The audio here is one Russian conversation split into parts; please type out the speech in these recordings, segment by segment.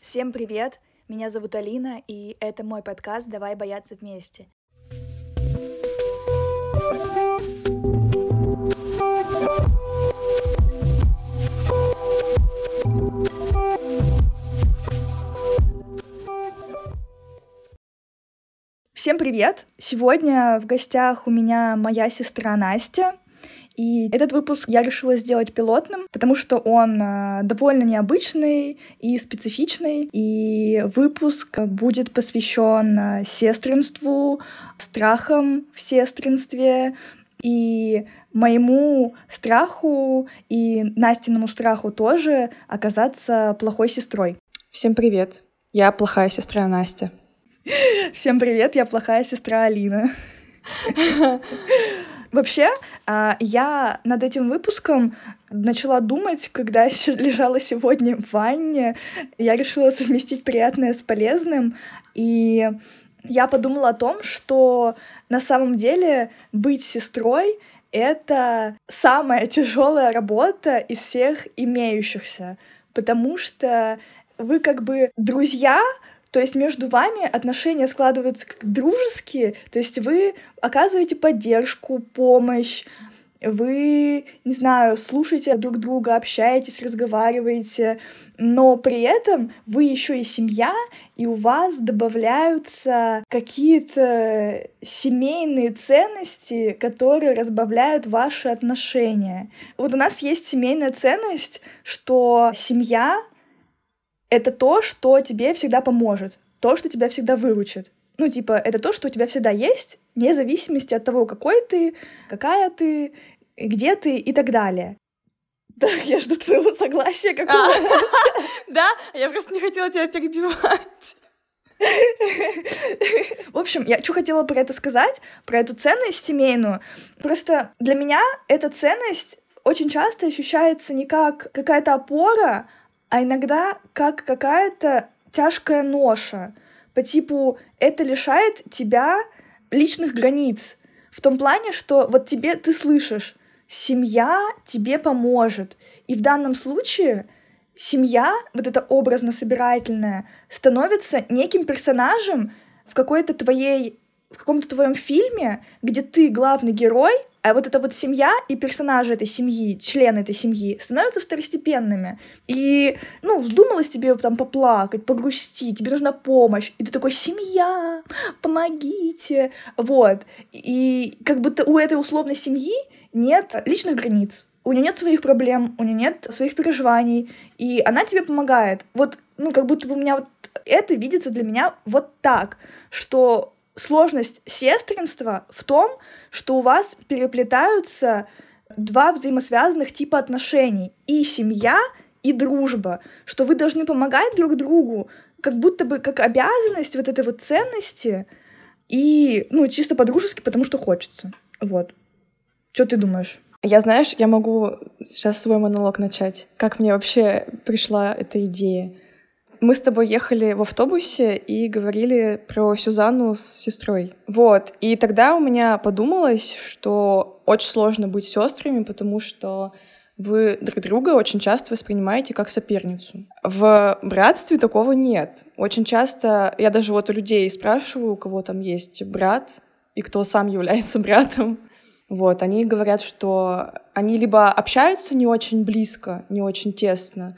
Всем привет! Меня зовут Алина, и это мой подкаст «Давай бояться вместе». Всем привет! Сегодня в гостях у меня моя сестра Настя. И этот выпуск я решила сделать пилотным, потому что он э, довольно необычный и специфичный. И выпуск будет посвящен э, сестринству, страхам в сестринстве и моему страху и Настиному страху тоже оказаться плохой сестрой. Всем привет! Я плохая сестра Настя. Всем привет, я плохая сестра Алина. Вообще, а, я над этим выпуском начала думать, когда лежала сегодня в ванне. Я решила совместить приятное с полезным. И я подумала о том, что на самом деле быть сестрой — это самая тяжелая работа из всех имеющихся, потому что вы как бы друзья, то есть между вами отношения складываются как дружеские, то есть вы оказываете поддержку, помощь, вы, не знаю, слушаете друг друга, общаетесь, разговариваете, но при этом вы еще и семья, и у вас добавляются какие-то семейные ценности, которые разбавляют ваши отношения. Вот у нас есть семейная ценность, что семья это то, что тебе всегда поможет, то, что тебя всегда выручит. Ну, типа, это то, что у тебя всегда есть, вне зависимости от того, какой ты, какая ты, где ты и так далее. Да, я жду твоего согласия какого а, Да? Я просто не хотела тебя перебивать. В общем, я что хотела про это сказать, про эту ценность семейную. Просто для меня эта ценность очень часто ощущается не как какая-то опора, а иногда как какая-то тяжкая ноша. По типу, это лишает тебя личных границ. В том плане, что вот тебе ты слышишь, семья тебе поможет. И в данном случае семья, вот эта образно-собирательная, становится неким персонажем в какой-то твоей в каком-то твоем фильме, где ты главный герой, а вот эта вот семья и персонажи этой семьи, члены этой семьи, становятся второстепенными. И, ну, вздумалось тебе там поплакать, погрустить, тебе нужна помощь. И ты такой, семья, помогите. Вот. И как будто у этой условной семьи нет личных границ. У нее нет своих проблем, у нее нет своих переживаний, и она тебе помогает. Вот, ну, как будто бы у меня вот это видится для меня вот так, что сложность сестринства в том, что у вас переплетаются два взаимосвязанных типа отношений. И семья, и дружба. Что вы должны помогать друг другу, как будто бы как обязанность вот этой вот ценности. И, ну, чисто по-дружески, потому что хочется. Вот. Что ты думаешь? Я, знаешь, я могу сейчас свой монолог начать. Как мне вообще пришла эта идея? Мы с тобой ехали в автобусе и говорили про Сюзанну с сестрой. Вот. И тогда у меня подумалось, что очень сложно быть сестрами, потому что вы друг друга очень часто воспринимаете как соперницу. В братстве такого нет. Очень часто я даже вот у людей спрашиваю, у кого там есть брат и кто сам является братом. Вот, они говорят, что они либо общаются не очень близко, не очень тесно,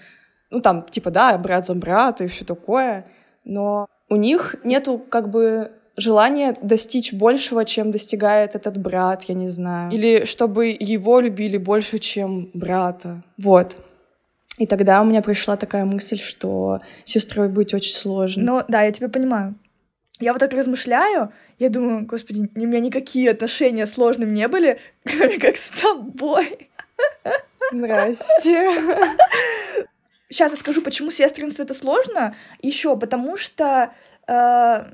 ну, там, типа, да, брат за брата и все такое, но у них нету как бы желания достичь большего, чем достигает этот брат, я не знаю. Или чтобы его любили больше, чем брата. Вот. И тогда у меня пришла такая мысль, что сестрой быть очень сложно. Ну, да, я тебя понимаю. Я вот так размышляю, я думаю, господи, у меня никакие отношения сложными не были, кроме как с тобой. Здрасте. Сейчас я скажу, почему сестринство это сложно. Еще потому что э,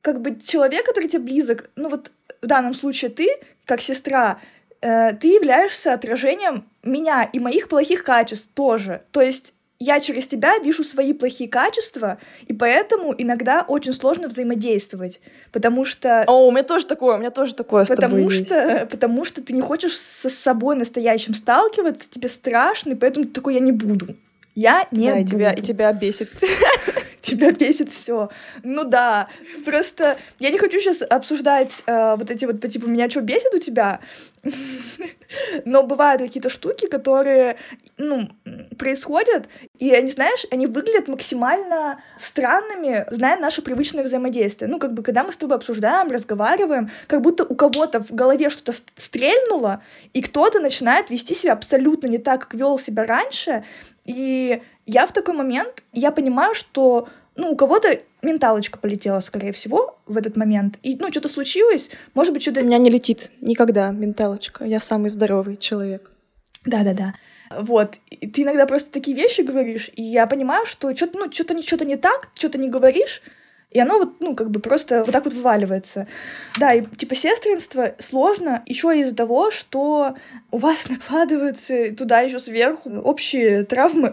как бы человек, который тебе близок, ну вот в данном случае ты, как сестра, э, ты являешься отражением меня и моих плохих качеств тоже. То есть я через тебя вижу свои плохие качества, и поэтому иногда очень сложно взаимодействовать, потому что... О, у меня тоже такое, у меня тоже такое потому что, есть. Потому что ты не хочешь со собой настоящим сталкиваться, тебе страшно, и поэтому ты такой, я не буду Я не да, и тебя, и тебя бесит. Тебя бесит все. Ну да, просто я не хочу сейчас обсуждать э, вот эти вот по типу меня что бесит у тебя, но бывают какие-то штуки, которые ну происходят, и они, знаешь, они выглядят максимально странными, зная наше привычное взаимодействие. Ну как бы когда мы с тобой обсуждаем, разговариваем, как будто у кого-то в голове что-то стрельнуло, и кто-то начинает вести себя абсолютно не так, как вел себя раньше, и я в такой момент, я понимаю, что ну, у кого-то менталочка полетела, скорее всего, в этот момент. И, ну, что-то случилось, может быть, что-то... У меня не летит никогда менталочка. Я самый здоровый человек. Да-да-да. Вот. И ты иногда просто такие вещи говоришь, и я понимаю, что что-то, ну, что-то, что-то не так, что-то не говоришь, и оно вот, ну, как бы просто вот так вот вываливается. Да, и типа сестринство сложно еще из-за того, что у вас накладываются туда еще сверху общие травмы.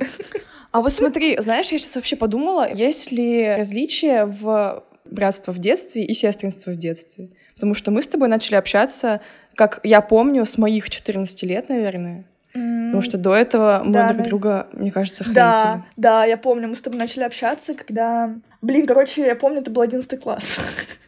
А вот смотри, знаешь, я сейчас вообще подумала, есть ли различия в братство в детстве и сестринство в детстве? Потому что мы с тобой начали общаться, как я помню, с моих 14 лет, наверное. Mm. Потому что до этого мы да, друг друга, мне кажется, хранители. Да, да, я помню, мы с тобой начали общаться, когда... Блин, короче, я помню, это был одиннадцатый класс.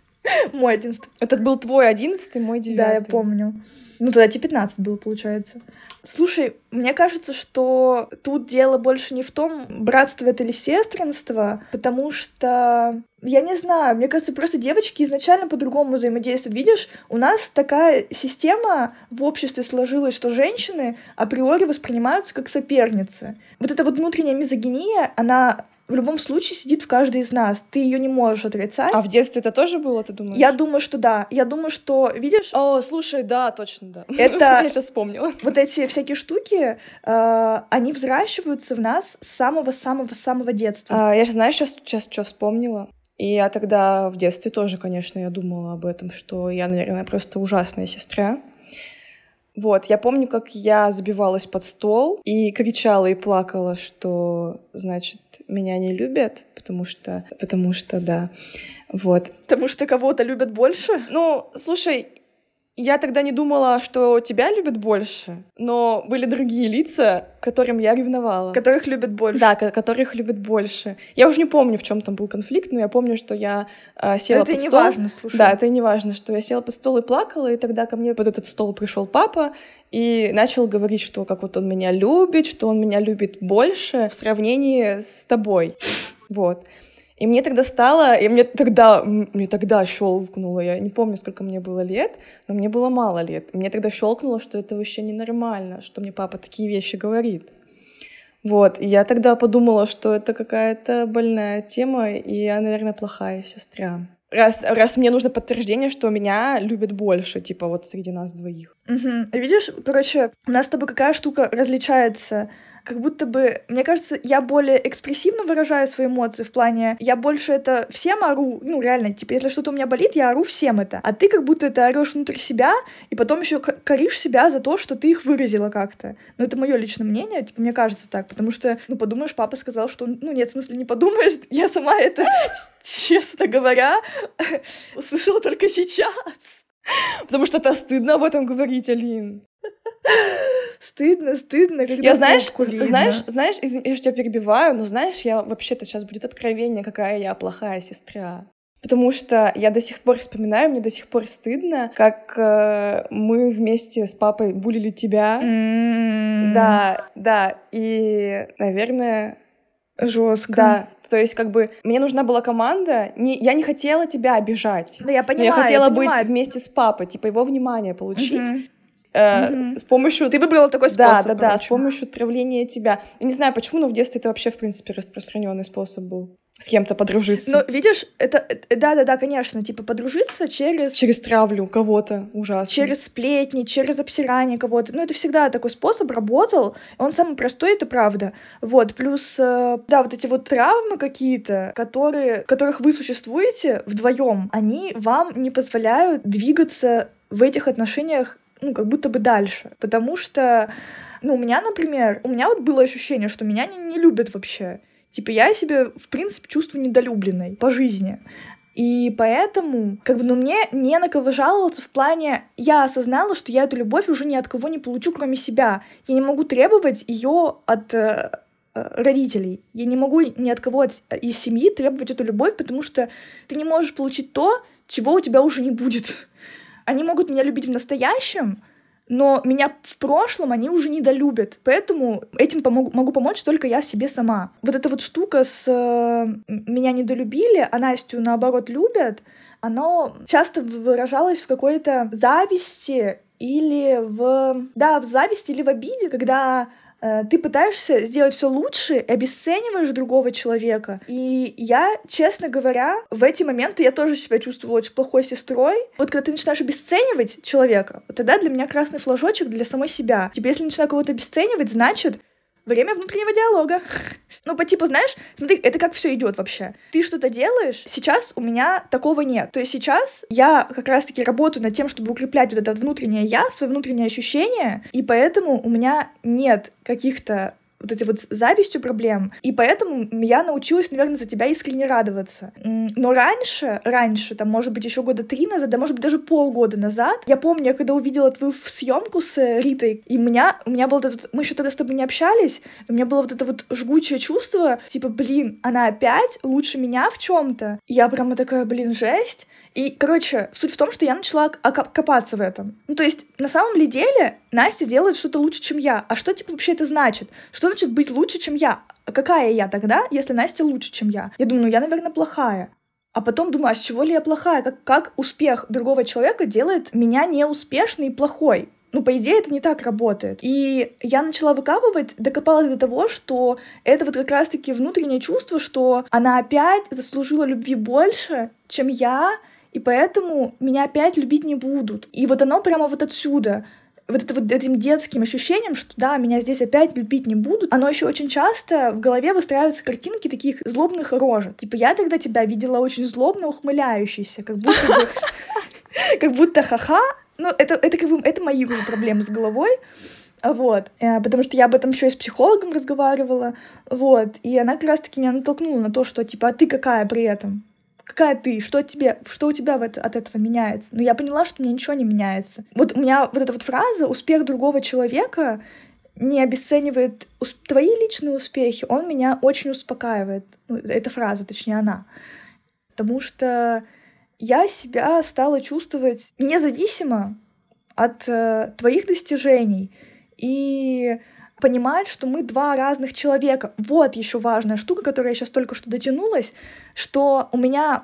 Мой одиннадцатый. Это был твой одиннадцатый, мой девятый. Да, я помню. Ну, тогда тебе 15 было, получается. Слушай, мне кажется, что тут дело больше не в том, братство это или сестринство, потому что, я не знаю, мне кажется, просто девочки изначально по-другому взаимодействуют. Видишь, у нас такая система в обществе сложилась, что женщины априори воспринимаются как соперницы. Вот эта вот внутренняя мизогиния, она в любом случае сидит в каждой из нас. Ты ее не можешь отрицать. А в детстве это тоже было, ты думаешь? Я думаю, что да. Я думаю, что, видишь... О, слушай, да, точно, да. Это... Я сейчас вспомнила. Вот эти всякие штуки, э, они взращиваются в нас с самого-самого-самого детства. А, я же, знаешь, сейчас, сейчас что вспомнила? И я тогда в детстве тоже, конечно, я думала об этом, что я, наверное, просто ужасная сестра. Вот, я помню, как я забивалась под стол и кричала и плакала, что, значит, меня не любят, потому что, потому что, да, вот. Потому что кого-то любят больше? Ну, слушай, я тогда не думала, что тебя любят больше, но были другие лица, которым я ревновала. Которых любят больше. Да, которых любят больше. Я уже не помню, в чем там был конфликт, но я помню, что я э, села но под это стол. Не важно, слушай. Да, это не важно, что я села под стол и плакала, и тогда ко мне под этот стол пришел папа и начал говорить, что как вот он меня любит, что он меня любит больше в сравнении с тобой. Вот. И мне тогда стало, и мне тогда, мне тогда щелкнуло, я не помню, сколько мне было лет, но мне было мало лет. И мне тогда щелкнуло, что это вообще ненормально, что мне папа такие вещи говорит. Вот, и я тогда подумала, что это какая-то больная тема, и я, наверное, плохая сестра. Раз, раз мне нужно подтверждение, что меня любят больше, типа вот среди нас двоих. Угу. Видишь, короче, у нас с тобой какая штука различается как будто бы, мне кажется, я более экспрессивно выражаю свои эмоции в плане, я больше это всем ору, ну реально, типа, если что-то у меня болит, я ору всем это, а ты как будто это орешь внутрь себя, и потом еще коришь себя за то, что ты их выразила как-то. Ну это мое личное мнение, типа, мне кажется так, потому что, ну подумаешь, папа сказал, что, ну нет, в смысле не подумаешь, я сама это, честно говоря, услышала только сейчас. Потому что это стыдно об этом говорить, Алин. Стыдно, стыдно. Когда я знаешь, знаешь, знаешь, я же тебя перебиваю, но знаешь, я вообще-то сейчас будет откровение, какая я плохая сестра. Потому что я до сих пор вспоминаю, мне до сих пор стыдно, как э, мы вместе с папой булили тебя. Mm. Да, да. И, наверное, Жестко. Да, то есть как бы мне нужна была команда, не, я не хотела тебя обижать. Да, я понимаю. Но я хотела я быть вместе с папой, типа его внимание получить. Mm-hmm. Э, mm-hmm. С помощью... Ты выбрала такой способ. Да, да, да, с помощью травления тебя. Я не знаю, почему, но в детстве это вообще, в принципе, распространенный способ был с кем-то подружиться. Ну, видишь, это, да-да-да, конечно, типа подружиться через... Через травлю кого-то ужасно. Через сплетни, через обсирание кого-то. Ну, это всегда такой способ работал. Он самый простой, это правда. Вот, плюс, э, да, вот эти вот травмы какие-то, которые, которых вы существуете вдвоем, они вам не позволяют двигаться в этих отношениях ну, как будто бы дальше. Потому что, ну, у меня, например, у меня вот было ощущение, что меня не, не любят вообще. Типа, я себя, в принципе, чувствую недолюбленной по жизни. И поэтому, как бы, ну, мне не на кого жаловаться в плане, я осознала, что я эту любовь уже ни от кого не получу, кроме себя. Я не могу требовать ее от, э, э, родителей. Я не могу ни от кого из семьи требовать эту любовь, потому что ты не можешь получить то, чего у тебя уже не будет. Они могут меня любить в настоящем, но меня в прошлом они уже недолюбят. Поэтому этим помогу, могу помочь только я себе сама. Вот эта вот штука с э, «меня недолюбили», а Настю, наоборот, любят, оно часто выражалось в какой-то зависти или в... Да, в зависти или в обиде, когда ты пытаешься сделать все лучше и обесцениваешь другого человека. И я, честно говоря, в эти моменты я тоже себя чувствовала очень плохой сестрой. Вот когда ты начинаешь обесценивать человека, вот тогда для меня красный флажочек для самой себя. Тебе, если начинаю кого-то обесценивать, значит, Время внутреннего диалога. ну, по типу, знаешь, смотри, это как все идет вообще. Ты что-то делаешь, сейчас у меня такого нет. То есть сейчас я как раз-таки работаю над тем, чтобы укреплять вот это внутреннее я, свои внутренние ощущения, и поэтому у меня нет каких-то вот этой вот завистью проблем. И поэтому я научилась, наверное, за тебя искренне радоваться. Но раньше, раньше, там, может быть, еще года три назад, да, может быть, даже полгода назад, я помню, я когда увидела твою съемку с э, Ритой, и у меня, у меня был этот... Мы еще тогда с тобой не общались, у меня было вот это вот жгучее чувство, типа, блин, она опять лучше меня в чем то Я прямо такая, блин, жесть. И, короче, суть в том, что я начала копаться в этом. Ну, то есть, на самом ли деле, Настя делает что-то лучше, чем я. А что, типа, вообще это значит? Что значит быть лучше, чем я? А какая я тогда, если Настя лучше, чем я? Я думаю, ну, я, наверное, плохая. А потом думаю, а с чего ли я плохая? Как, как успех другого человека делает меня неуспешной и плохой? Ну, по идее, это не так работает. И я начала выкапывать, докопалась до того, что это вот как раз-таки внутреннее чувство, что она опять заслужила любви больше, чем я, и поэтому меня опять любить не будут. И вот оно прямо вот отсюда вот это вот этим детским ощущением, что да, меня здесь опять любить не будут, оно еще очень часто в голове выстраиваются картинки таких злобных рожек. Типа, я тогда тебя видела очень злобно ухмыляющейся, как будто. Как будто ха-ха. Ну, это, это как бы, это мои уже проблемы с головой. Вот, э, потому что я об этом еще и с психологом разговаривала, вот, и она как раз-таки меня натолкнула на то, что, типа, а ты какая при этом? Какая ты, что тебе, что у тебя это, от этого меняется. Но я поняла, что мне ничего не меняется. Вот у меня вот эта вот фраза «успех другого человека» не обесценивает твои личные успехи, он меня очень успокаивает. Ну, эта фраза, точнее, она. Потому что я себя стала чувствовать независимо от э, твоих достижений. И понимать, что мы два разных человека. Вот еще важная штука, которая я сейчас только что дотянулась, что у меня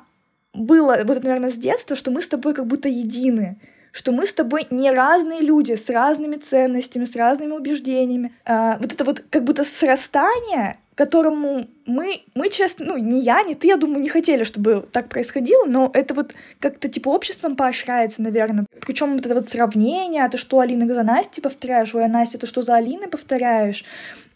было, вот это, наверное, с детства, что мы с тобой как будто едины что мы с тобой не разные люди с разными ценностями, с разными убеждениями. А, вот это вот как будто срастание, которому мы, мы честно, ну, не я, не ты, я думаю, не хотели, чтобы так происходило, но это вот как-то типа обществом поощряется, наверное. Причем вот это вот сравнение, а ты что, Алина, за Настей повторяешь, ой, а Настя, ты что за Алиной повторяешь?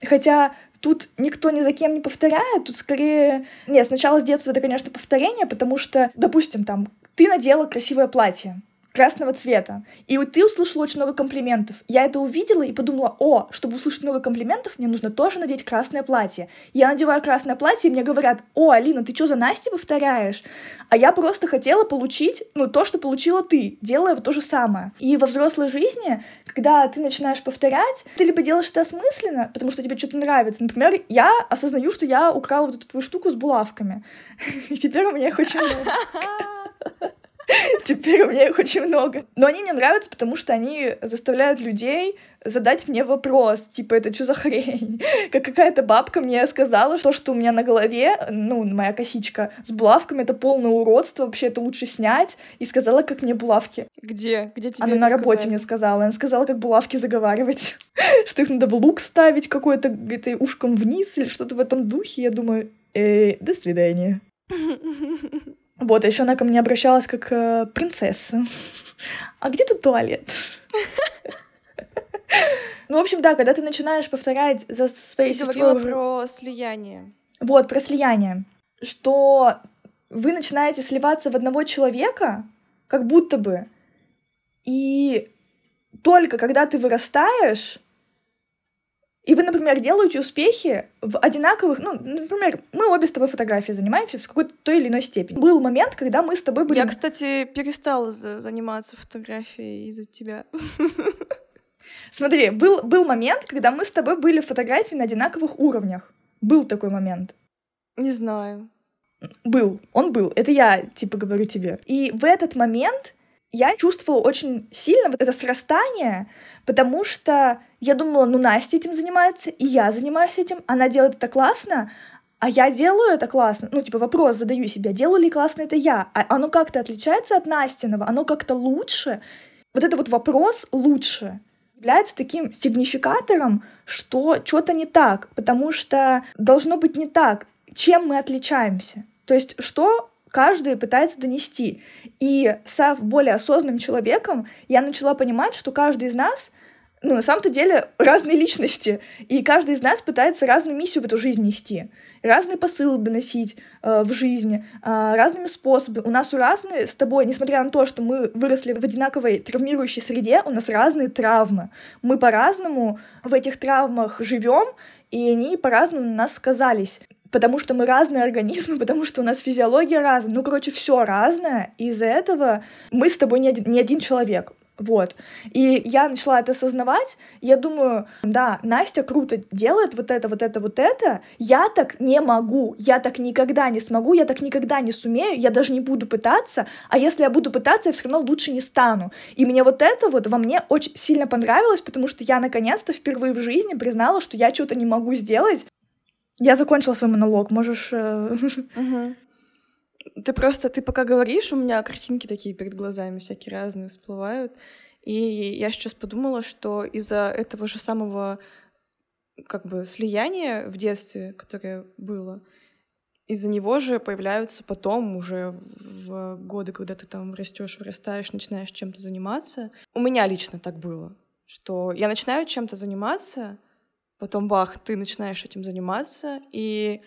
Хотя тут никто ни за кем не повторяет, тут скорее... Нет, сначала с детства это, конечно, повторение, потому что, допустим, там, ты надела красивое платье, красного цвета. И вот ты услышала очень много комплиментов. Я это увидела и подумала, о, чтобы услышать много комплиментов, мне нужно тоже надеть красное платье. Я надеваю красное платье, и мне говорят, о, Алина, ты что за Настей повторяешь? А я просто хотела получить, ну, то, что получила ты, делая то же самое. И во взрослой жизни, когда ты начинаешь повторять, ты либо делаешь это осмысленно, потому что тебе что-то нравится. Например, я осознаю, что я украла вот эту твою штуку с булавками. И теперь у меня их очень много. Теперь у меня их очень много. Но они мне нравятся, потому что они заставляют людей задать мне вопрос, типа, это что за хрень? Как какая-то бабка мне сказала, что, что у меня на голове, ну, моя косичка с булавками, это полное уродство, вообще это лучше снять, и сказала, как мне булавки. Где? Где тебе Она на работе сказали? мне сказала. Она сказала, как булавки заговаривать, что их надо в лук ставить какой-то, этой ушком вниз или что-то в этом духе. Я думаю, э, до свидания. Вот, а еще она ко мне обращалась как э, принцесса. А где тут туалет? Ну, в общем, да, когда ты начинаешь повторять за своей ты сестрой... Уже... про слияние. Вот, про слияние. Что вы начинаете сливаться в одного человека, как будто бы. И только когда ты вырастаешь, и вы, например, делаете успехи в одинаковых, ну, например, мы обе с тобой фотографией занимаемся в какой-то той или иной степени. Был момент, когда мы с тобой были... Я, кстати, перестала заниматься фотографией из-за тебя. Смотри, был, был момент, когда мы с тобой были фотографии на одинаковых уровнях. Был такой момент? Не знаю. Был, он был. Это я, типа, говорю тебе. И в этот момент я чувствовала очень сильно вот это срастание, потому что я думала, ну, Настя этим занимается, и я занимаюсь этим, она делает это классно, а я делаю это классно. Ну, типа, вопрос задаю себе, делаю ли классно это я? А оно как-то отличается от Настиного? Оно как-то лучше? Вот это вот вопрос лучше является таким сигнификатором, что что-то не так, потому что должно быть не так. Чем мы отличаемся? То есть, что каждый пытается донести. И став более осознанным человеком, я начала понимать, что каждый из нас ну, на самом-то деле, разные личности, и каждый из нас пытается разную миссию в эту жизнь нести, разные посылы доносить э, в жизни, э, разными способами. У нас у разные с тобой, несмотря на то, что мы выросли в одинаковой травмирующей среде, у нас разные травмы. Мы по-разному в этих травмах живем, и они по-разному на нас сказались потому что мы разные организмы, потому что у нас физиология разная. Ну, короче, все разное, и из-за этого мы с тобой не один, не один человек. Вот. И я начала это осознавать. Я думаю, да, Настя круто делает вот это, вот это, вот это. Я так не могу. Я так никогда не смогу. Я так никогда не сумею. Я даже не буду пытаться. А если я буду пытаться, я все равно лучше не стану. И мне вот это вот во мне очень сильно понравилось, потому что я наконец-то впервые в жизни признала, что я что-то не могу сделать. Я закончила свой монолог, можешь... Э, ты просто, ты пока говоришь, у меня картинки такие перед глазами всякие разные всплывают. И я сейчас подумала, что из-за этого же самого как бы слияния в детстве, которое было, из-за него же появляются потом уже в годы, когда ты там растешь, вырастаешь, начинаешь чем-то заниматься. У меня лично так было, что я начинаю чем-то заниматься, потом бах, ты начинаешь этим заниматься, и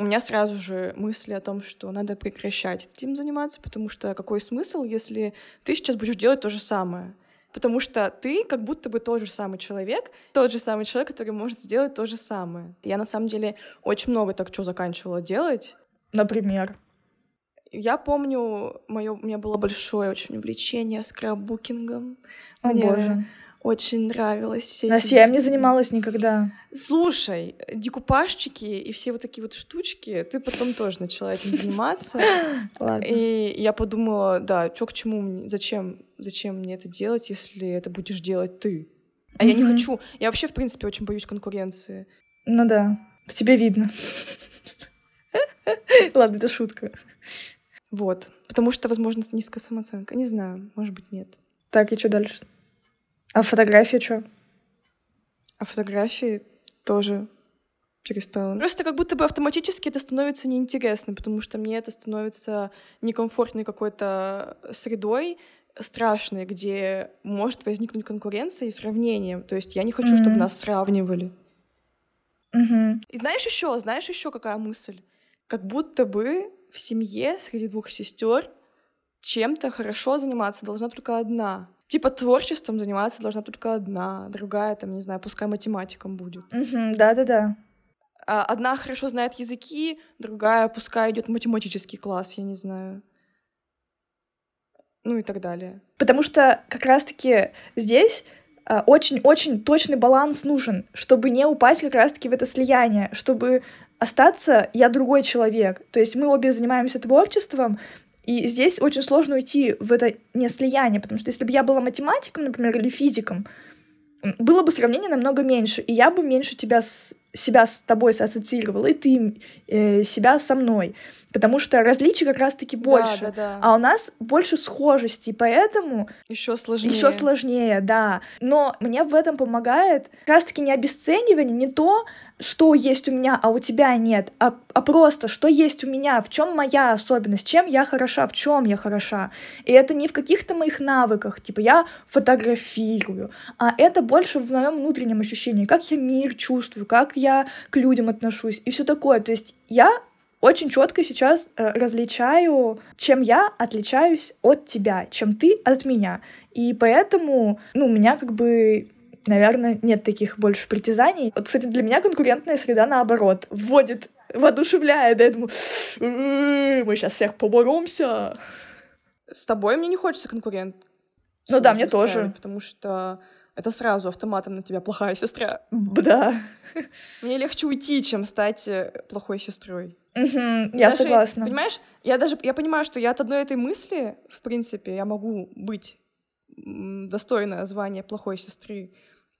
у меня сразу же мысли о том, что надо прекращать этим заниматься, потому что какой смысл, если ты сейчас будешь делать то же самое? Потому что ты как будто бы тот же самый человек, тот же самый человек, который может сделать то же самое. Я на самом деле очень много так что заканчивала делать. Например? Я помню, моё, у меня было большое очень увлечение скраббукингом. О, Мне боже очень нравилось все На эти... я не занималась никогда. Слушай, декупажчики и все вот такие вот штучки, ты потом тоже начала этим заниматься. Ладно. И я подумала, да, что к чему, зачем, зачем мне это делать, если это будешь делать ты? А я не хочу. Я вообще, в принципе, очень боюсь конкуренции. Ну да, в тебе видно. Ладно, это шутка. Вот. Потому что, возможно, низкая самооценка. Не знаю, может быть, нет. Так, и что дальше? А фотографии что? А фотографии тоже перестала. Просто как будто бы автоматически это становится неинтересно, потому что мне это становится некомфортной какой-то средой, страшной, где может возникнуть конкуренция и сравнение. То есть я не хочу, mm-hmm. чтобы нас сравнивали. Mm-hmm. И знаешь еще, знаешь еще какая мысль? Как будто бы в семье среди двух сестер чем-то хорошо заниматься должна только одна. Типа творчеством заниматься должна только одна, другая, там, не знаю, пускай математиком будет. Да-да-да. А одна хорошо знает языки, другая пускай идет математический класс, я не знаю. Ну и так далее. Потому что как раз-таки здесь очень-очень а, точный баланс нужен, чтобы не упасть как раз-таки в это слияние, чтобы остаться я другой человек. То есть мы обе занимаемся творчеством, и здесь очень сложно уйти в это не слияние, потому что если бы я была математиком, например, или физиком, было бы сравнение намного меньше, и я бы меньше тебя с, себя с тобой ассоциировала, и ты э, себя со мной. Потому что различий как раз-таки больше. Да, да, да. А у нас больше схожести, поэтому... Еще сложнее. Еще сложнее, да. Но мне в этом помогает как раз-таки не обесценивание, не то, что есть у меня, а у тебя нет, а, а просто что есть у меня, в чем моя особенность, чем я хороша, в чем я хороша. И это не в каких-то моих навыках, типа я фотографирую, а это больше в моем внутреннем ощущении, как я мир чувствую, как я к людям отношусь и все такое. То есть я очень четко сейчас э, различаю, чем я отличаюсь от тебя, чем ты от меня. И поэтому, ну, у меня как бы наверное, нет таких больше притязаний. Вот, кстати, для меня конкурентная среда наоборот вводит, воодушевляет. Я думаю, мы сейчас всех поборемся. С тобой мне не хочется конкурент. Ну да, мне тоже. Потому что это сразу автоматом на тебя плохая сестра. Да. Мне легче уйти, чем стать э, плохой сестрой. Угу, я даже, согласна. Понимаешь, я даже я понимаю, что я от одной этой мысли, в принципе, я могу быть достойна звания плохой сестры.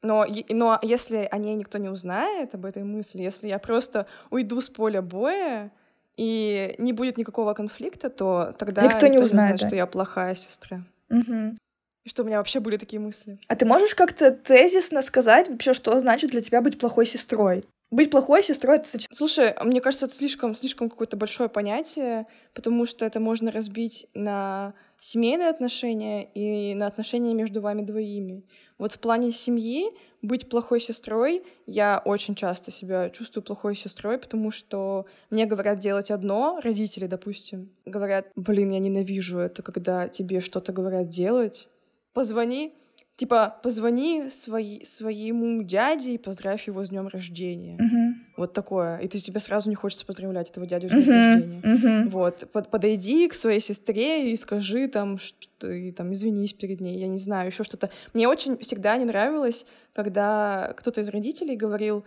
Но, но если о ней никто не узнает, об этой мысли, если я просто уйду с поля боя, и не будет никакого конфликта, то тогда никто, никто не узнает, не знает, да? что я плохая сестра. Угу. И что у меня вообще были такие мысли. А ты можешь как-то тезисно сказать вообще, что значит для тебя быть плохой сестрой? Быть плохой сестрой это Слушай, мне кажется, это слишком, слишком какое-то большое понятие, потому что это можно разбить на семейные отношения и на отношения между вами двоими. Вот в плане семьи быть плохой сестрой, я очень часто себя чувствую плохой сестрой, потому что мне говорят делать одно, родители, допустим, говорят, блин, я ненавижу это, когда тебе что-то говорят делать, позвони, типа, позвони свои, своему дяде и поздравь его с днем рождения. Uh-huh. Вот такое. И ты тебе сразу не хочется поздравлять этого дядю с днем uh-huh. рождения. Uh-huh. Вот. Под, подойди к своей сестре и скажи там, что и там извинись перед ней. Я не знаю, еще что-то. Мне очень всегда не нравилось, когда кто-то из родителей говорил,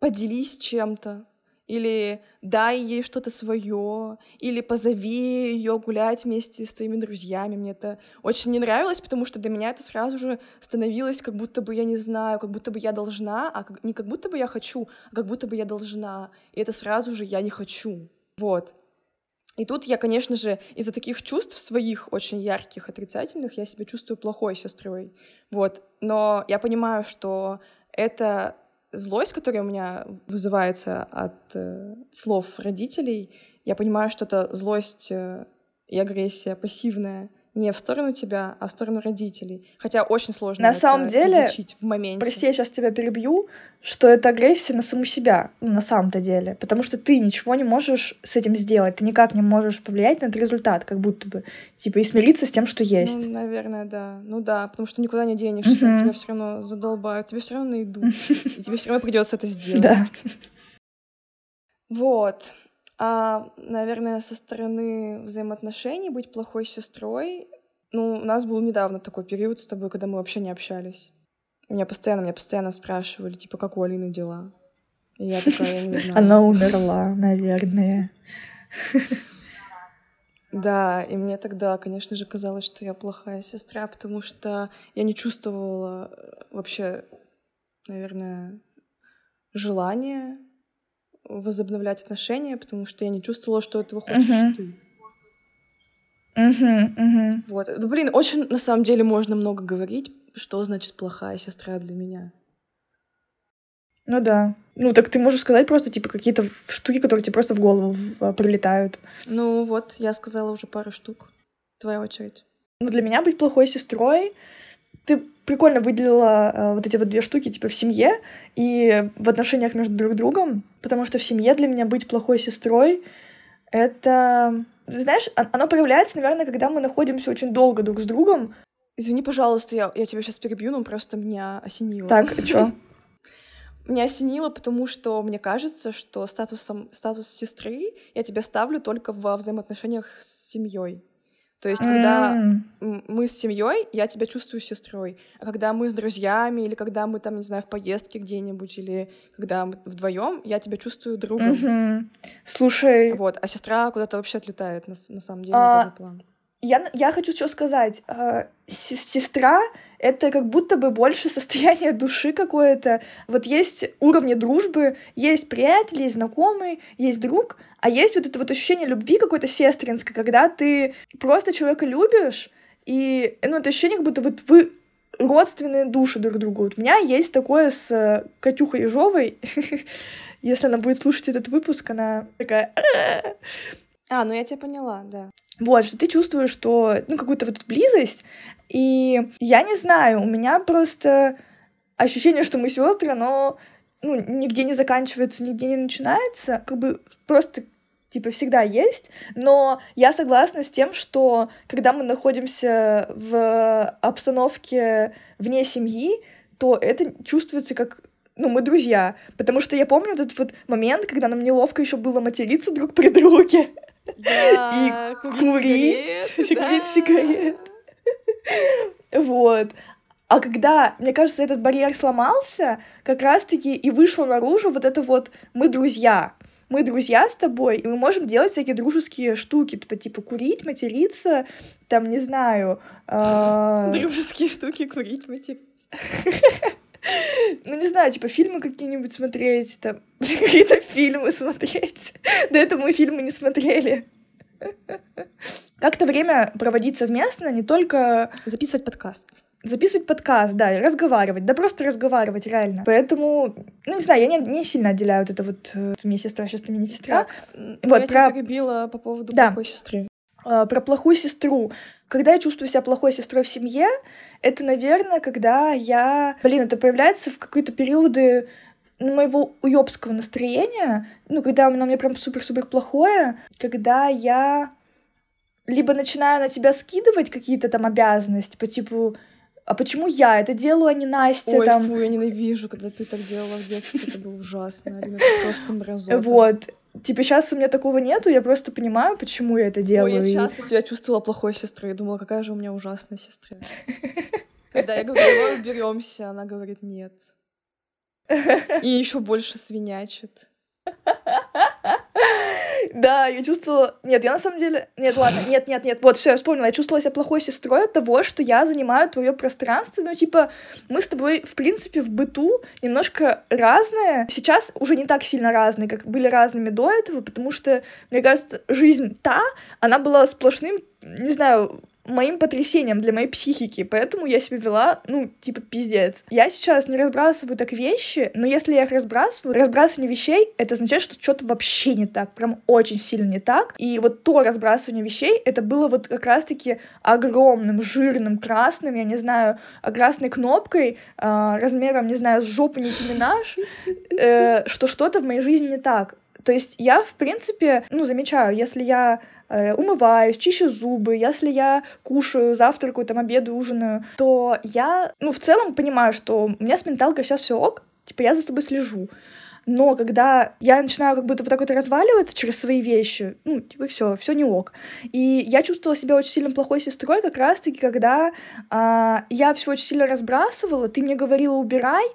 поделись чем-то или дай ей что-то свое, или позови ее гулять вместе с твоими друзьями. Мне это очень не нравилось, потому что для меня это сразу же становилось, как будто бы я не знаю, как будто бы я должна, а не как будто бы я хочу, а как будто бы я должна. И это сразу же я не хочу. Вот. И тут я, конечно же, из-за таких чувств своих очень ярких, отрицательных, я себя чувствую плохой сестрой. Вот. Но я понимаю, что это злость, которая у меня вызывается от э, слов родителей, я понимаю, что это злость э, и агрессия пассивная, не в сторону тебя, а в сторону родителей. Хотя очень сложно на самом деле, в моменте. Прости, я сейчас тебя перебью, что это агрессия на саму себя, ну, на самом-то деле. Потому что ты ничего не можешь с этим сделать, ты никак не можешь повлиять на этот результат, как будто бы. Типа, и смириться с тем, что есть. Ну, наверное, да. Ну да, потому что никуда не денешься, uh-huh. тебя все равно задолбают, тебе все равно найдут. И тебе все равно придется это сделать. Да. Вот. А, наверное, со стороны взаимоотношений быть плохой сестрой. Ну, у нас был недавно такой период с тобой, когда мы вообще не общались. Меня постоянно, меня постоянно спрашивали, типа, как у Алины дела. И я такая, я не знаю. Она умерла, наверное. Да, и мне тогда, конечно же, казалось, что я плохая сестра, потому что я не чувствовала э, вообще, наверное, желания возобновлять отношения, потому что я не чувствовала, что этого хочешь uh-huh. ты. Uh-huh, uh-huh. Вот. Ну, блин, очень на самом деле можно много говорить, что значит плохая сестра для меня. Ну да. Ну так ты можешь сказать просто типа какие-то штуки, которые тебе просто в голову а, прилетают. Ну вот, я сказала уже пару штук. Твоя очередь. Ну для меня быть плохой сестрой ты прикольно выделила э, вот эти вот две штуки, типа в семье и в отношениях между друг другом, потому что в семье для меня быть плохой сестрой — это... Знаешь, оно проявляется, наверное, когда мы находимся очень долго друг с другом. Извини, пожалуйста, я, я тебя сейчас перебью, но просто меня осенило. Так, что? Меня осенило, потому что мне кажется, что статусом, статус сестры я тебя ставлю только во взаимоотношениях с семьей. То есть, когда mm. мы с семьей, я тебя чувствую сестрой. А когда мы с друзьями, или когда мы там, не знаю, в поездке где-нибудь, или когда мы вдвоем, я тебя чувствую другом. Mm-hmm. Слушай. Вот, а сестра куда-то вообще отлетает, на, на самом деле, на задний план. Я, я хочу что сказать. Э, сестра — это как будто бы больше состояние души какое-то. Вот есть уровни дружбы, есть приятели, есть знакомый, есть друг, а есть вот это вот ощущение любви какой-то сестринской, когда ты просто человека любишь, и, ну, это ощущение, как будто вот вы родственные души друг другу. Вот у меня есть такое с э, Катюхой Ежовой. Если она будет слушать этот выпуск, она такая... А, ну я тебя поняла, да. Вот, что ты чувствуешь, что, ну, какую-то вот близость, и я не знаю, у меня просто ощущение, что мы сестры, но ну, нигде не заканчивается, нигде не начинается, как бы просто типа всегда есть, но я согласна с тем, что когда мы находимся в обстановке вне семьи, то это чувствуется как ну, мы друзья. Потому что я помню этот вот момент, когда нам неловко еще было материться друг при друге. Да, и курить, курить сигарет. Вот. А когда, мне кажется, этот барьер сломался, как раз-таки и вышло наружу вот это вот «мы друзья», мы друзья с тобой, и мы можем делать всякие дружеские штуки, типа, типа курить, материться, там, не знаю... Э... Дружеские штуки, курить, материться. Ну, не знаю, типа, фильмы какие-нибудь смотреть, там, какие-то фильмы смотреть. До этого мы фильмы не смотрели. Как-то время проводить совместно, не только... Записывать подкаст записывать подкаст, да, разговаривать, да просто разговаривать, реально. Поэтому, ну, не знаю, я не, не сильно отделяю вот это вот, э, мне сестра, сейчас ты мне не сестра. Так, вот, я про... перебила по поводу да. плохой сестры. Uh, про плохую сестру. Когда я чувствую себя плохой сестрой в семье, это, наверное, когда я... Блин, это появляется в какие-то периоды ну, моего уёбского настроения, ну, когда оно у меня прям супер-супер плохое, когда я либо начинаю на тебя скидывать какие-то там обязанности, по типу, а почему я это делаю, а не Настя? Ой, там... фу, я ненавижу, когда ты так делала в детстве, это было ужасно, Алина, просто мразота. Вот, Типа сейчас у меня такого нету, я просто понимаю, почему я это делаю. Ой, я часто тебя чувствовала плохой сестрой, я думала, какая же у меня ужасная сестра. Когда я говорю, уберемся, она говорит нет. И еще больше свинячит. Да, я чувствовала... Нет, я на самом деле... Нет, ладно, нет, нет, нет, вот, все, я вспомнила. Я чувствовала себя плохой сестрой от того, что я занимаю твое пространство. Ну, типа, мы с тобой, в принципе, в быту немножко разные. Сейчас уже не так сильно разные, как были разными до этого, потому что, мне кажется, жизнь та, она была сплошным, не знаю, моим потрясением для моей психики, поэтому я себя вела, ну, типа, пиздец. Я сейчас не разбрасываю так вещи, но если я их разбрасываю, разбрасывание вещей, это означает, что что-то вообще не так, прям очень сильно не так. И вот то разбрасывание вещей, это было вот как раз-таки огромным, жирным, красным, я не знаю, красной кнопкой, э, размером, не знаю, с жопу Ники Минаж, э, что что-то в моей жизни не так. То есть я, в принципе, ну, замечаю, если я умываюсь, чищу зубы, если я кушаю, завтракаю, там, обеду, ужинаю, то я, ну, в целом понимаю, что у меня с менталкой сейчас все ок, типа я за собой слежу. Но когда я начинаю как будто вот так вот разваливаться через свои вещи, ну, типа, все, все не ок. И я чувствовала себя очень сильно плохой сестрой, как раз-таки, когда а, я все очень сильно разбрасывала, ты мне говорила, убирай,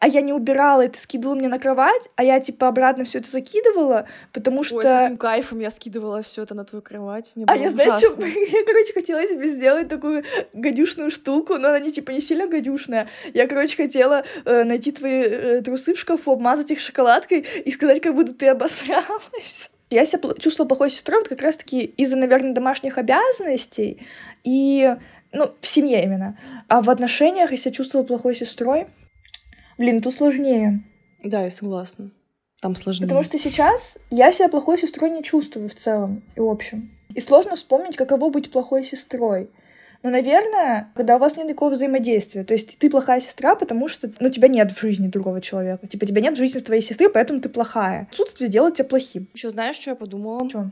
а я не убирала, это скидывала мне на кровать, а я типа обратно все это закидывала, потому что... Ой, с каким кайфом я скидывала все это на твою кровать. Мне а я, знаю, что... я, короче, хотела себе сделать такую гадюшную штуку, но она не типа не сильно гадюшная. Я, короче, хотела э, найти твои э, трусы в шкафу, обмазать их шоколадкой и сказать, как будто ты обосралась. Я себя чувствовала плохой сестрой вот как раз-таки из-за, наверное, домашних обязанностей и, ну, в семье именно. А в отношениях я себя чувствовала плохой сестрой. Блин, тут сложнее. Да, я согласна. Там сложнее. Потому что сейчас я себя плохой сестрой не чувствую в целом и в общем. И сложно вспомнить, каково быть плохой сестрой. Но, наверное, когда у вас нет никакого взаимодействия. То есть ты плохая сестра, потому что ну, тебя нет в жизни другого человека. Типа тебя нет в жизни твоей сестры, поэтому ты плохая. Отсутствие делает тебя плохим. Еще знаешь, что я подумала? Что?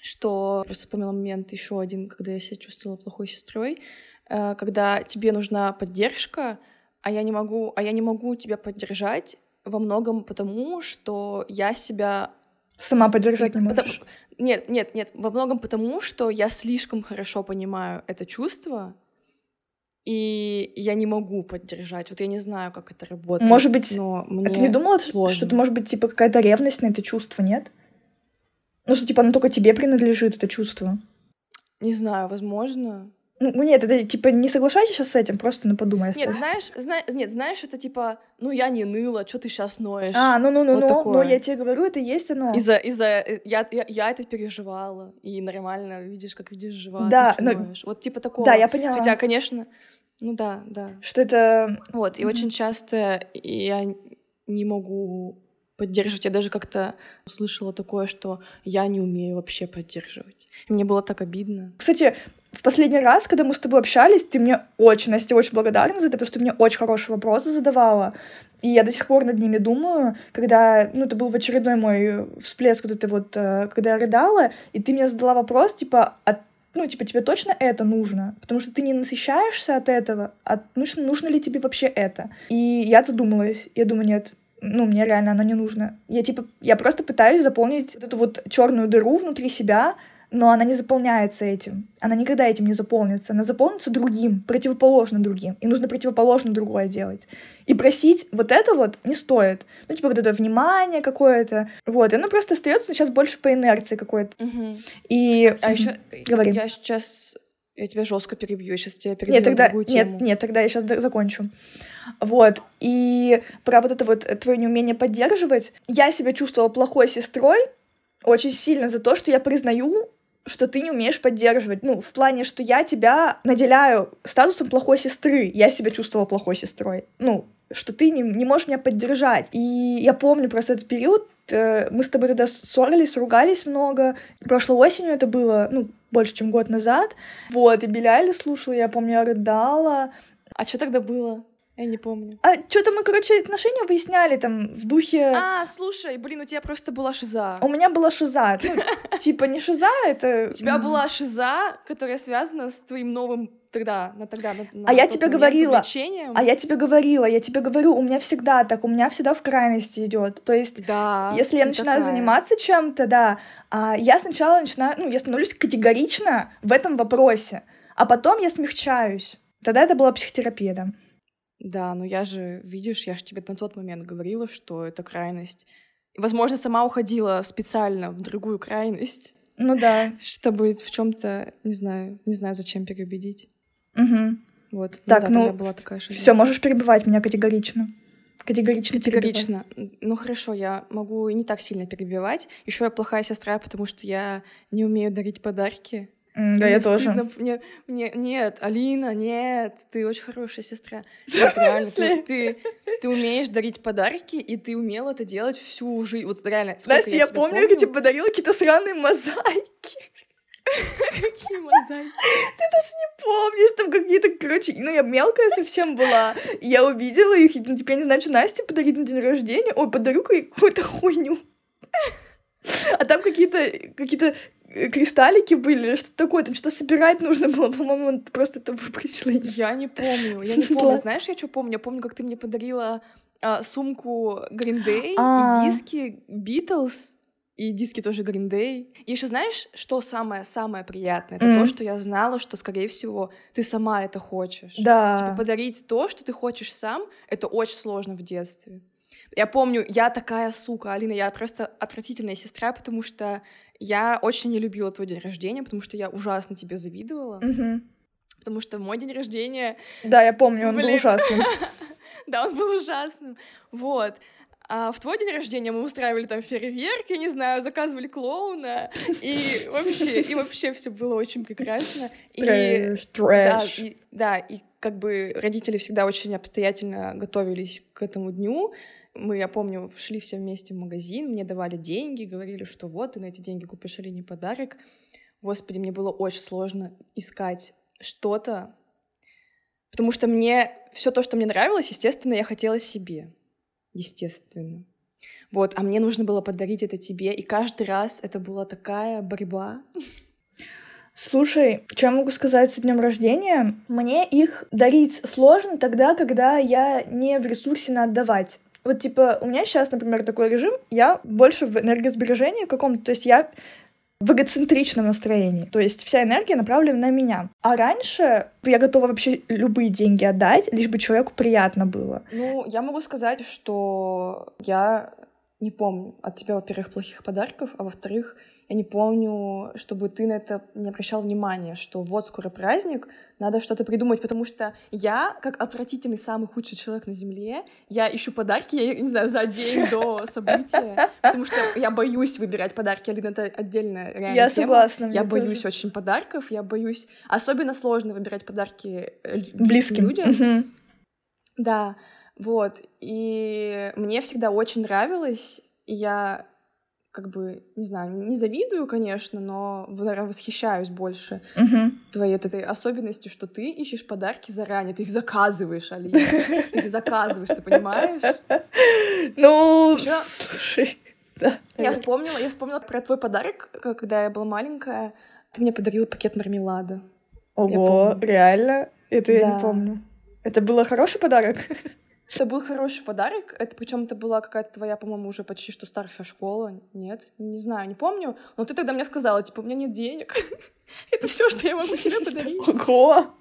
Что я вспомнила момент еще один, когда я себя чувствовала плохой сестрой, э, когда тебе нужна поддержка, а я не могу, а я не могу тебя поддержать во многом потому, что я себя сама поддержать не можешь. Потому... Нет, нет, нет, во многом потому, что я слишком хорошо понимаю это чувство, и я не могу поддержать. Вот я не знаю, как это работает. Может быть, но мне а ты не думала, сложно. что это может быть типа какая-то ревность на это чувство, нет? Ну, что типа оно только тебе принадлежит, это чувство. Не знаю, возможно. Ну, ну, нет, это типа не соглашайся сейчас с этим, просто ну подумай. Нет, знаешь, зна... нет, знаешь, это типа, ну я не ныла, что ты сейчас ноешь. А, ну ну ну вот ну, ну я тебе говорю, это есть оно. Из-за из-за э, я, я я это переживала и нормально видишь, как видишь жива, да, ты но... ноешь. Вот типа такого. Да, я поняла. Хотя, конечно, ну да, да. Что это. Вот и mm-hmm. очень часто я не могу поддерживать. Я даже как-то услышала такое, что я не умею вообще поддерживать. И мне было так обидно. Кстати, в последний раз, когда мы с тобой общались, ты мне очень, Настя, очень благодарна за это, потому что ты мне очень хорошие вопросы задавала. И я до сих пор над ними думаю, когда, ну, это был в очередной мой всплеск вот это вот, э, когда я рыдала, и ты мне задала вопрос, типа, а ну, типа, тебе точно это нужно? Потому что ты не насыщаешься от этого, а нужно, нужно ли тебе вообще это? И я задумалась. Я думаю, нет, ну, мне реально оно не нужно. Я, типа, я просто пытаюсь заполнить вот эту вот черную дыру внутри себя, но она не заполняется этим. Она никогда этим не заполнится. Она заполнится другим, противоположно другим. И нужно противоположно другое делать. И просить вот это вот не стоит. Ну, типа вот это внимание какое-то. Вот. И оно просто остается сейчас больше по инерции какой-то. Мгм. И... А еще Говори. я сейчас я тебя жестко перебью, сейчас тебя перебью Нет, тогда, другую тему. нет, нет, тогда я сейчас закончу. Вот. И про вот это вот твое неумение поддерживать. Я себя чувствовала плохой сестрой очень сильно за то, что я признаю, что ты не умеешь поддерживать. Ну, в плане, что я тебя наделяю статусом плохой сестры. Я себя чувствовала плохой сестрой. Ну, что ты не, не можешь меня поддержать. И я помню просто этот период, э, мы с тобой тогда ссорились, ругались много. Прошлой осенью это было, ну, больше, чем год назад. Вот, и Беляли слушала, я помню, я рыдала. А что тогда было? Я не помню. А что-то мы, короче, отношения выясняли там в духе... А, слушай, блин, у тебя просто была шиза. У меня была шиза. Ну, типа не шиза, это... У тебя была шиза, которая связана с твоим новым тогда, на тогда, на, на А я тебе говорила. А я тебе говорила, я тебе говорю, у меня всегда так, у меня всегда в крайности идет. То есть, Да, если я начинаю такая. заниматься чем-то, да, а я сначала начинаю, ну, я становлюсь категорично в этом вопросе, а потом я смягчаюсь. Тогда это была психотерапия, да. Да, ну я же, видишь, я же тебе на тот момент говорила, что это крайность. И, возможно, сама уходила специально в другую крайность, Ну да. чтобы в чем-то, не знаю, не знаю, зачем переубедить. Угу. Вот. Так, да, ну, была такая шиза. Все, можешь перебивать меня категорично. Категорично. перебивай. Категорично. Ну хорошо, я могу и не так сильно перебивать. Еще я плохая сестра, потому что я не умею дарить подарки. М, Да, Мне я тоже. стыдно, мне, мне- нет, Алина, нет, ты очень хорошая сестра. Нет, реально, ты, ты, ты умеешь дарить подарки, и ты умела это делать всю жизнь. Вот реально, Настя, я себя помню, я тебе подарила какие-то сраные мозаики. Какие мозаики. Помнишь, там какие-то, короче, ну я мелкая совсем была. Я увидела их, ну, теперь не знаю, что Насте подарить на день рождения. Ой, подарю какую-то хуйню. А там какие-то какие-то э, кристаллики были, что-то такое, там что-то собирать нужно было, по-моему, он просто это выбросила. я не не помню, я не помню. Знаешь, я что помню? Я помню, как ты мне подарила а, сумку Green Day А. и диски Beatles, и диски тоже Green Day. И еще знаешь, что самое-самое приятное? Это то, М. что я знала, что, скорее всего, ты сама это хочешь. Типа Да. подарить то, что ты хочешь сам, это очень сложно в детстве. Я помню, я такая сука, Алина, я просто отвратительная сестра, потому что я очень не любила твой день рождения, потому что я ужасно тебе завидовала, Мгм. потому что мой день рождения, Да, я помню, он был Блин. ужасным. да, он был ужасным, вот. А в твой день рождения мы устраивали там фейерверк, я не знаю, заказывали клоуна, и вообще, и вообще все было очень прекрасно. И Трэш, Да, трэш. и, да, и как бы родители всегда очень обстоятельно готовились к этому дню. Мы, я помню, шли все вместе в магазин, мне давали деньги, говорили, что вот, ты на эти деньги купишь Алине подарок. Господи, мне было очень сложно искать что-то, потому что мне все то, что мне нравилось, естественно, я хотела себе. Естественно. Вот, а мне нужно было подарить это тебе, и каждый раз это была такая борьба. Слушай, что я могу сказать с днем рождения? Мне их дарить сложно тогда, когда я не в ресурсе на отдавать. Вот, типа, у меня сейчас, например, такой режим, я больше в энергосбережении каком-то, то есть я в эгоцентричном настроении. То есть вся энергия направлена на меня. А раньше я готова вообще любые деньги отдать, лишь бы человеку приятно было. Ну, я могу сказать, что я не помню от тебя, во-первых, плохих подарков, а во-вторых, я не помню, чтобы ты на это не обращал внимания, что вот скоро праздник, надо что-то придумать, потому что я, как отвратительный самый худший человек на Земле, я ищу подарки, я не знаю, за день до события, потому что я боюсь выбирать подарки, Алина, это отдельная реально я тема. согласна. Я боюсь тоже. очень подарков, я боюсь... Особенно сложно выбирать подарки э, ль- близким людям. Мгм. Да, вот. И мне всегда очень нравилось, и я как бы, не знаю, не завидую, конечно, но, наверное, восхищаюсь больше Мгм. твоей вот этой особенностью, что ты ищешь подарки заранее, ты их заказываешь, Алина, ты их заказываешь, ты понимаешь? Ну, слушай, да. Я вспомнила, я вспомнила про твой подарок, когда я была маленькая. Ты мне подарила пакет мармелада. Ого, реально? Это я не помню. Это был хороший подарок? Это был хороший подарок. Это причем это была какая-то твоя, по-моему, уже почти что старшая школа. Нет, не знаю, не помню. Но ты тогда мне сказала, типа, у меня нет денег. Это все, что я могу тебе подарить. Ого!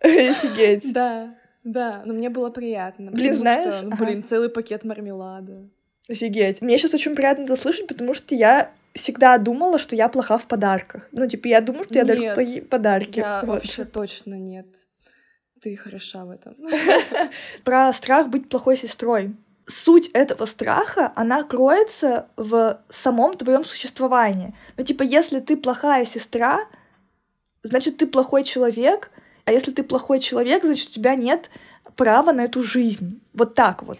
Офигеть. Да, да, но мне было приятно. Блин, знаешь? Что, ну, блин, целый пакет мармелада. Офигеть. Мне сейчас очень приятно это слышать, потому что я всегда думала, что я плоха в подарках. Ну, типа, я думаю, что я дарю подарки. Я вот. вообще точно нет. Ты хороша в этом. Про страх быть плохой сестрой. Суть этого страха, она кроется в самом твоем существовании. Ну, типа, если ты плохая сестра, значит, ты плохой человек, а если ты плохой человек, значит, у тебя нет права на эту жизнь. Вот так вот.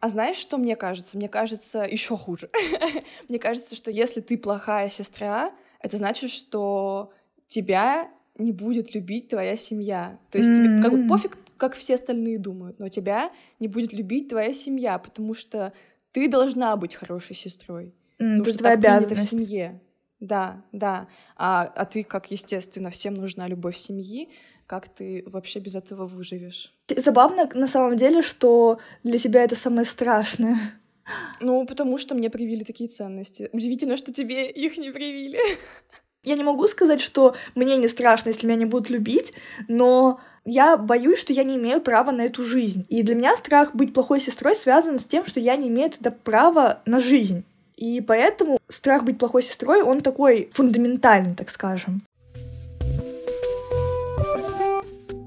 А знаешь, что мне кажется? Мне кажется еще хуже. мне кажется, что если ты плохая сестра, это значит, что тебя не будет любить твоя семья. То есть тебе как бы пофиг, как все остальные думают, но тебя не будет любить твоя семья, потому что ты должна быть хорошей сестрой. Mm, потому что так принято в семье. Да, да. А, а ты, как естественно, всем нужна любовь семьи, как ты вообще без этого выживешь? Забавно на самом деле, что для тебя это самое страшное. Ну, потому что мне привили такие ценности. Удивительно, что тебе их не привили. Я не могу сказать, что мне не страшно, если меня не будут любить, но я боюсь, что я не имею права на эту жизнь. И для меня страх быть плохой сестрой связан с тем, что я не имею тогда права на жизнь. И поэтому страх быть плохой сестрой, он такой фундаментальный, так скажем.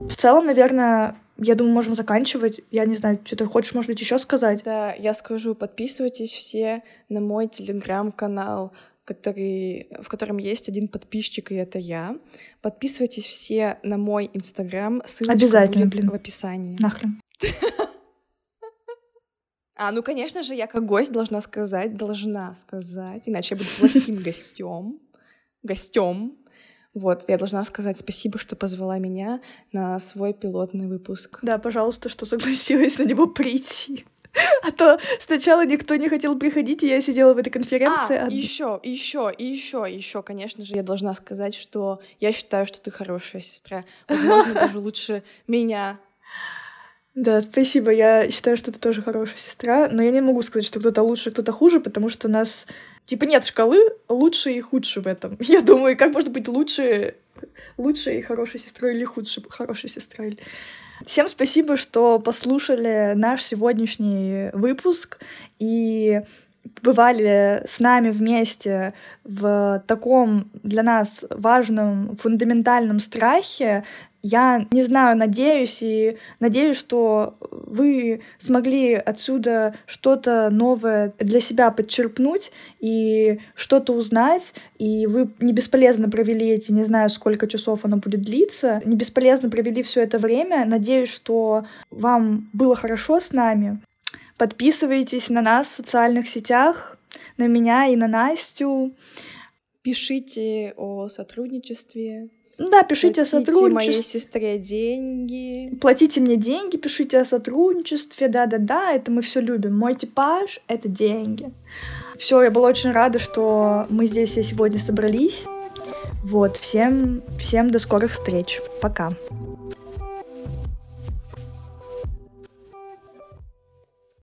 В целом, наверное, я думаю, можем заканчивать. Я не знаю, что ты хочешь, может быть, еще сказать? Да, я скажу, подписывайтесь все на мой телеграм-канал, который, в котором есть один подписчик, и это я. Подписывайтесь все на мой инстаграм, ссылочка Обязательно, будет блин. в описании. Нахрен. А, ну, конечно же, я как гость должна сказать, должна сказать, иначе я буду плохим гостем. Гостем. Вот, я должна сказать спасибо, что позвала меня на свой пилотный выпуск. Да, пожалуйста, что согласилась на него прийти. А то сначала никто не хотел приходить, и я сидела в этой конференции. А, еще, еще, и еще, еще, конечно же, я должна сказать, что я считаю, что ты хорошая сестра. Возможно, даже лучше меня. Да, спасибо. Я считаю, что ты тоже хорошая сестра, но я не могу сказать, что кто-то лучше, кто-то хуже, потому что у нас Типа нет шкалы лучше и худше в этом. Я думаю, как может быть лучше, лучше и хорошей сестрой или худше хорошей сестрой. Всем спасибо, что послушали наш сегодняшний выпуск и бывали с нами вместе в таком для нас важном фундаментальном страхе, я не знаю, надеюсь и надеюсь, что вы смогли отсюда что-то новое для себя подчерпнуть и что-то узнать, и вы не бесполезно провели эти, не знаю, сколько часов оно будет длиться, не бесполезно провели все это время. Надеюсь, что вам было хорошо с нами. Подписывайтесь на нас в социальных сетях, на меня и на Настю. Пишите о сотрудничестве, да, пишите Платите о сотрудничестве. моей сестре деньги. Платите мне деньги, пишите о сотрудничестве. Да-да-да, это мы все любим. Мой типаж — это деньги. Все, я была очень рада, что мы здесь сегодня собрались. Вот, всем, всем до скорых встреч. Пока.